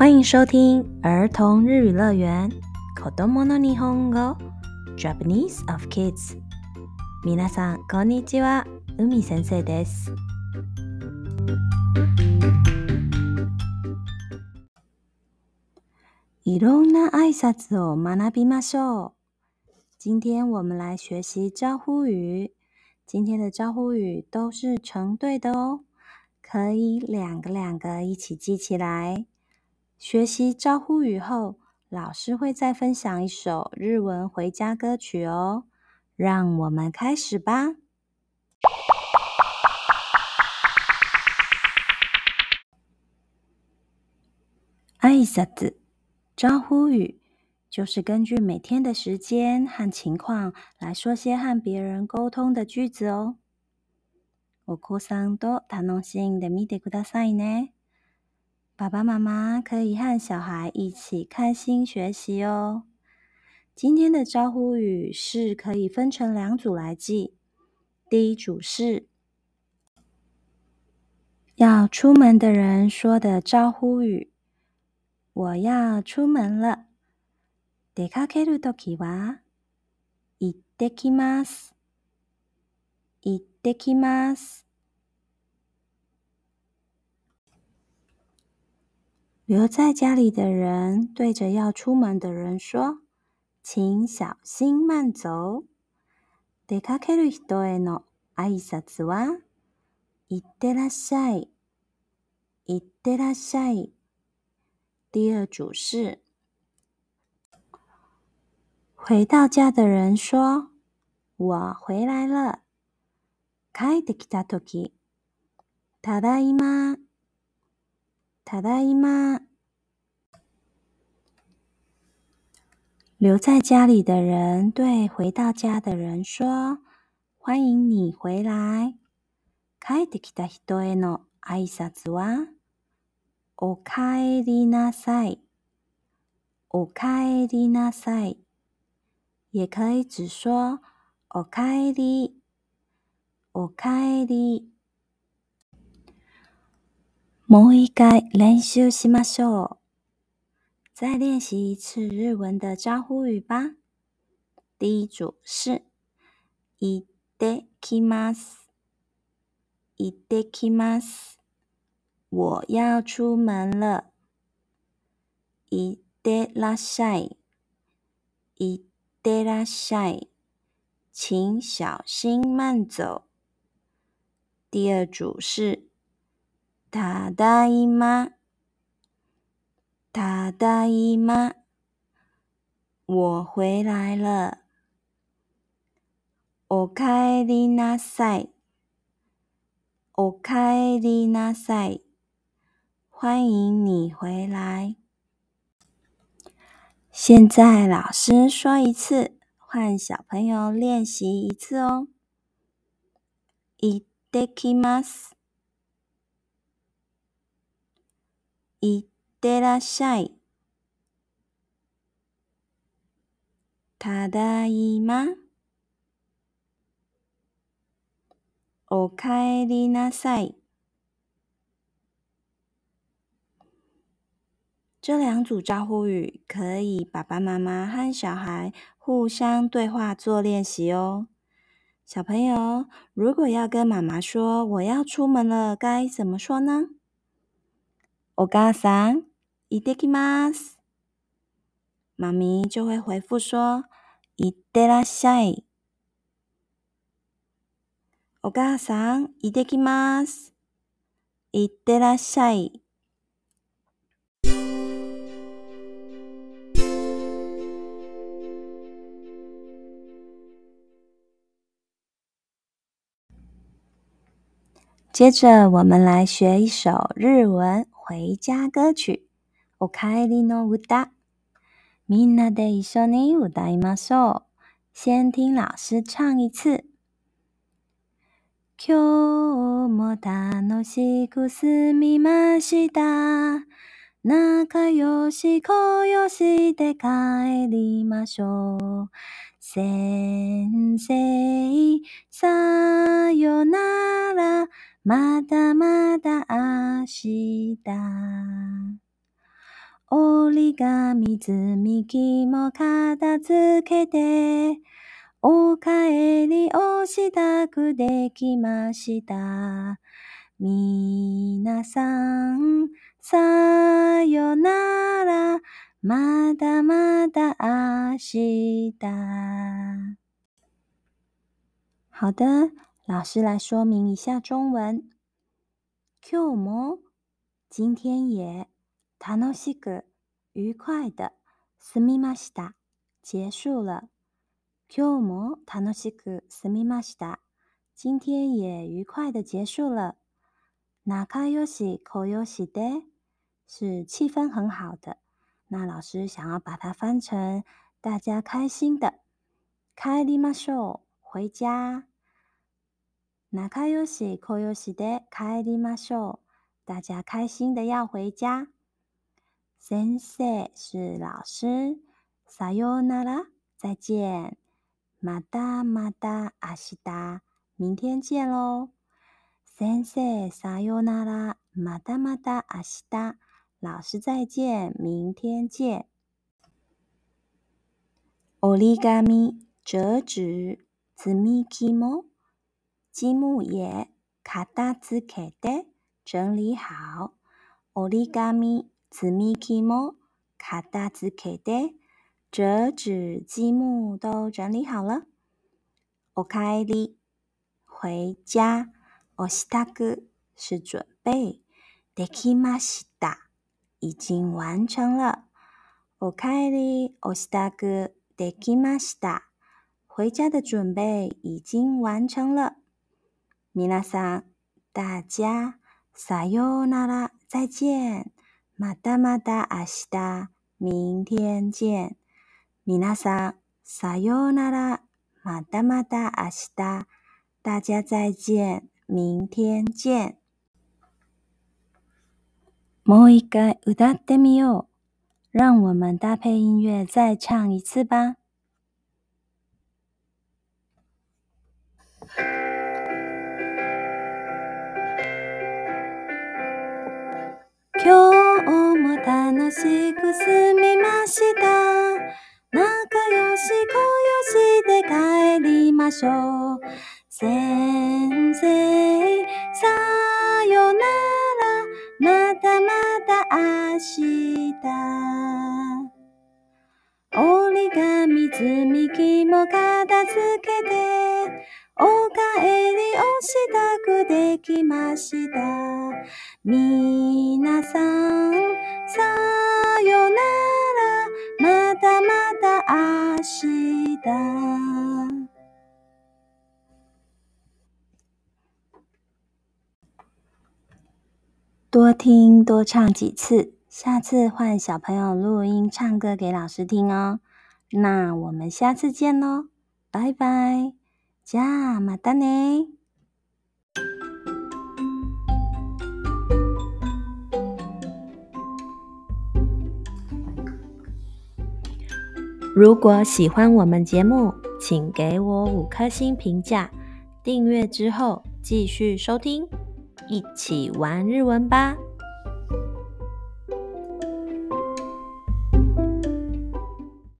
欢迎收听儿童日语乐园《Kodomo no Nihongo》，Japanese of Kids。皆さんこんにちは、海先生です。いろな挨拶を学びましょう。今天我们来学习招呼语，今天的招呼语都是成对的哦，可以两个两个一起记起来。学习招呼语后，老师会再分享一首日文回家歌曲哦。让我们开始吧。挨拶，招呼语，就是根据每天的时间和情况来说些和别人沟通的句子哦。お子さんと楽しんで見てくださいね。爸爸妈妈可以和小孩一起开心学习哦。今天的招呼语是可以分成两组来记。第一组是要出门的人说的招呼语。我要出门了。留在家里的人对着要出门的人说：“请小心慢走。”“で、帰る時の挨拶は言ってらっしゃい、言ってらっしゃい”。是回到家的人说：“我回来了。”“帰ってきたとき、ただいま。”ただいま。留在家里的人对回到家的人说：“欢迎你回来。”帰ってきた人への挨拶は、おかえりなさい。おかえりなさい。也可以只说おかえり。おかえり。もう一回練習しましょう。再練習一次日文的招呼語吧。第一组是「いてきます」、「いてきます」，我要出門了。「いってらっしゃい」、「いってらっしゃい」，請小心慢走。第二组是。他大姨妈，他大姨妈，我回来了。おかえりなさい。おかえりなさい。欢迎你回来。现在老师说一次，换小朋友练习一次哦。いただきます。行ってらっしゃい。ただいま。おかえりなさい。这两组招呼语可以爸爸妈妈和小孩互相对话做练习哦。小朋友，如果要跟妈妈说我要出门了，该怎么说呢？お母さん行ってきます。妈咪就会回复说行ってらっしゃい。お母さん行ってきます。行ってらっしゃい。接着，我们来学一首日文。回家歌曲、お帰りの歌。みんなで一緒に歌いましょう。先听老师唱一次。今日も楽しく済みました。仲良しこよしで帰りましょう。先生、さよなら。まだまだ明日。折り紙積み木も片付けて、お帰りをしたくできました。みなさん、さよなら、まだまだ明日。好的。老师来说明一下中文。今日も、今天也、楽しく、愉快的、しました、结束了。今日も楽しくしました。今天也愉快的结束了。楽よし、好よしで、是气氛很好的。那老师想要把它翻成大家开心的。帰りましょう、回家。拿开游戏，开游戏的开的嘛手，大家开心的要回家。先生是老师，さよなら再见，またまた明日明天见喽。先生さよなら，またまた明日老师再见，明天见。折り紙折纸，積み木も。积木也卡哒兹克的整理好 o r i g a 米 i 莫卡哒兹克的折纸积木都整理好了。我开え回家。我した哥是准备。できました、已经完成了。おかえり、おしたができました、回家的准备已经完成了。皆さん、大家、さようなら、再见。またまた明日、明天见。皆さん、さようなら、またまた明日。大家再见、明天见。もう一回歌ってみよう。让我们搭配音乐再唱一次吧。しく住みました仲良し小良しで帰りましょう先生さよならまたまた明日折り紙積み木も片付けてお帰りをしたくできましたみんな多听多唱几次，下次换小朋友录音唱歌给老师听哦。那我们下次见喽，拜拜。じゃあま如果喜欢我们节目，请给我五颗星评价，订阅之后继续收听，一起玩日文吧。